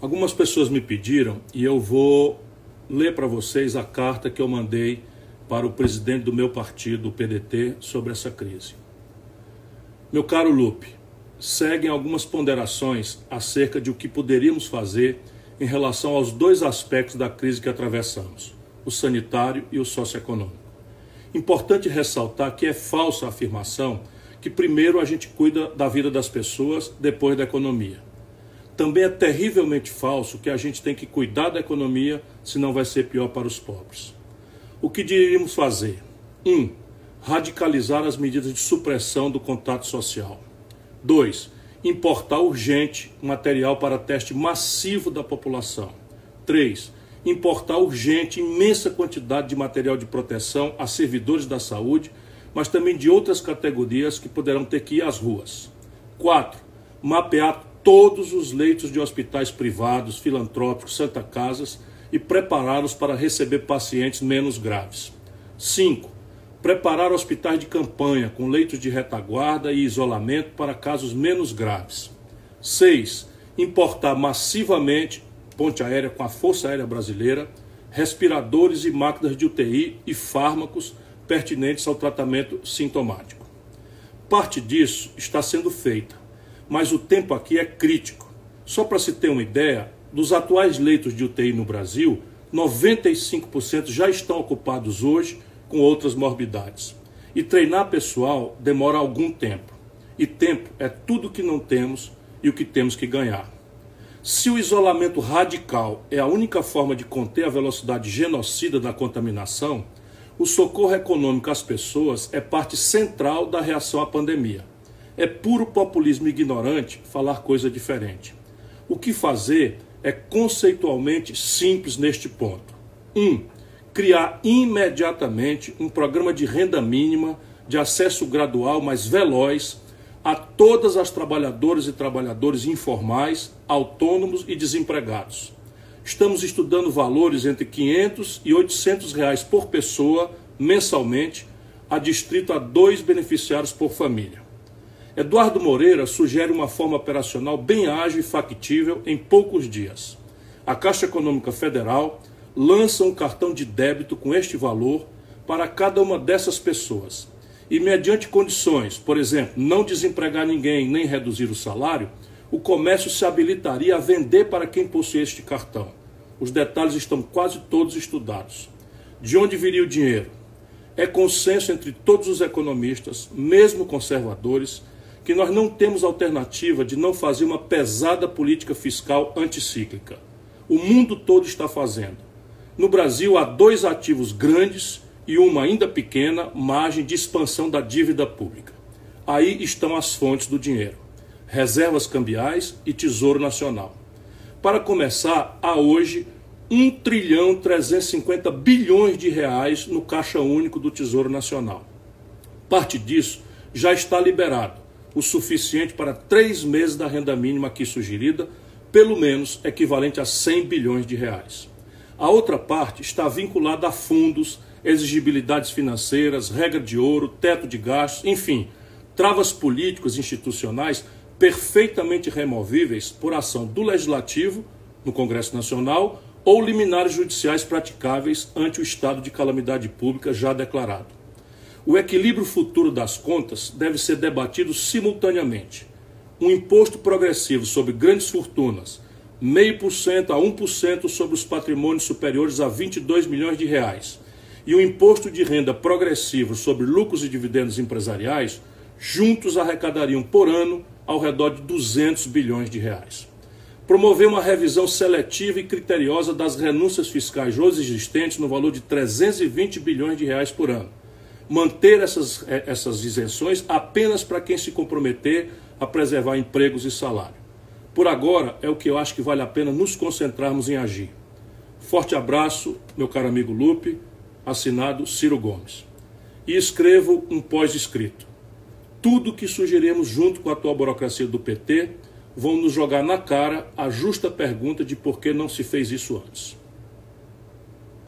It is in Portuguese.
Algumas pessoas me pediram e eu vou ler para vocês a carta que eu mandei para o presidente do meu partido, o PDT, sobre essa crise. Meu caro Lupe, seguem algumas ponderações acerca de o que poderíamos fazer em relação aos dois aspectos da crise que atravessamos, o sanitário e o socioeconômico. Importante ressaltar que é falsa a afirmação que primeiro a gente cuida da vida das pessoas, depois da economia. Também é terrivelmente falso que a gente tem que cuidar da economia, senão vai ser pior para os pobres. O que deveríamos fazer? 1. Um, radicalizar as medidas de supressão do contato social. 2. Importar urgente material para teste massivo da população. 3. Importar urgente imensa quantidade de material de proteção a servidores da saúde, mas também de outras categorias que poderão ter que ir às ruas. 4. Mapear todos os leitos de hospitais privados, filantrópicos, Santa Casas e prepará-los para receber pacientes menos graves. 5. Preparar hospitais de campanha com leitos de retaguarda e isolamento para casos menos graves. 6. Importar massivamente, ponte aérea com a Força Aérea Brasileira, respiradores e máquinas de UTI e fármacos pertinentes ao tratamento sintomático. Parte disso está sendo feita mas o tempo aqui é crítico. Só para se ter uma ideia, dos atuais leitos de UTI no Brasil, 95% já estão ocupados hoje com outras morbidades. E treinar pessoal demora algum tempo. E tempo é tudo que não temos e o que temos que ganhar. Se o isolamento radical é a única forma de conter a velocidade genocida da contaminação, o socorro econômico às pessoas é parte central da reação à pandemia. É puro populismo ignorante falar coisa diferente. O que fazer é conceitualmente simples neste ponto. 1. Um, criar imediatamente um programa de renda mínima de acesso gradual, mas veloz, a todas as trabalhadoras e trabalhadores informais, autônomos e desempregados. Estamos estudando valores entre 500 e 800 reais por pessoa mensalmente, adstrito a dois beneficiários por família. Eduardo Moreira sugere uma forma operacional bem ágil e factível em poucos dias. A Caixa Econômica Federal lança um cartão de débito com este valor para cada uma dessas pessoas. E, mediante condições, por exemplo, não desempregar ninguém nem reduzir o salário, o comércio se habilitaria a vender para quem possui este cartão. Os detalhes estão quase todos estudados. De onde viria o dinheiro? É consenso entre todos os economistas, mesmo conservadores, que nós não temos alternativa de não fazer uma pesada política fiscal anticíclica. O mundo todo está fazendo. No Brasil, há dois ativos grandes e uma ainda pequena margem de expansão da dívida pública. Aí estão as fontes do dinheiro: reservas cambiais e Tesouro Nacional. Para começar, há hoje 1 trilhão 350 bilhões de reais no caixa único do Tesouro Nacional. Parte disso já está liberado o suficiente para três meses da renda mínima aqui sugerida, pelo menos equivalente a 100 bilhões de reais. A outra parte está vinculada a fundos, exigibilidades financeiras, regra de ouro, teto de gastos, enfim, travas políticos e institucionais perfeitamente removíveis por ação do Legislativo, no Congresso Nacional, ou liminares judiciais praticáveis ante o estado de calamidade pública já declarado. O equilíbrio futuro das contas deve ser debatido simultaneamente. Um imposto progressivo sobre grandes fortunas, 0,5% a 1% sobre os patrimônios superiores a 22 milhões de reais, e um imposto de renda progressivo sobre lucros e dividendos empresariais, juntos arrecadariam por ano ao redor de 200 bilhões de reais. Promover uma revisão seletiva e criteriosa das renúncias fiscais hoje existentes no valor de 320 bilhões de reais por ano manter essas, é, essas isenções apenas para quem se comprometer a preservar empregos e salário. Por agora, é o que eu acho que vale a pena nos concentrarmos em agir. Forte abraço, meu caro amigo Lupe, assinado Ciro Gomes. E escrevo um pós-escrito. Tudo que sugerimos junto com a atual burocracia do PT vão nos jogar na cara a justa pergunta de por que não se fez isso antes.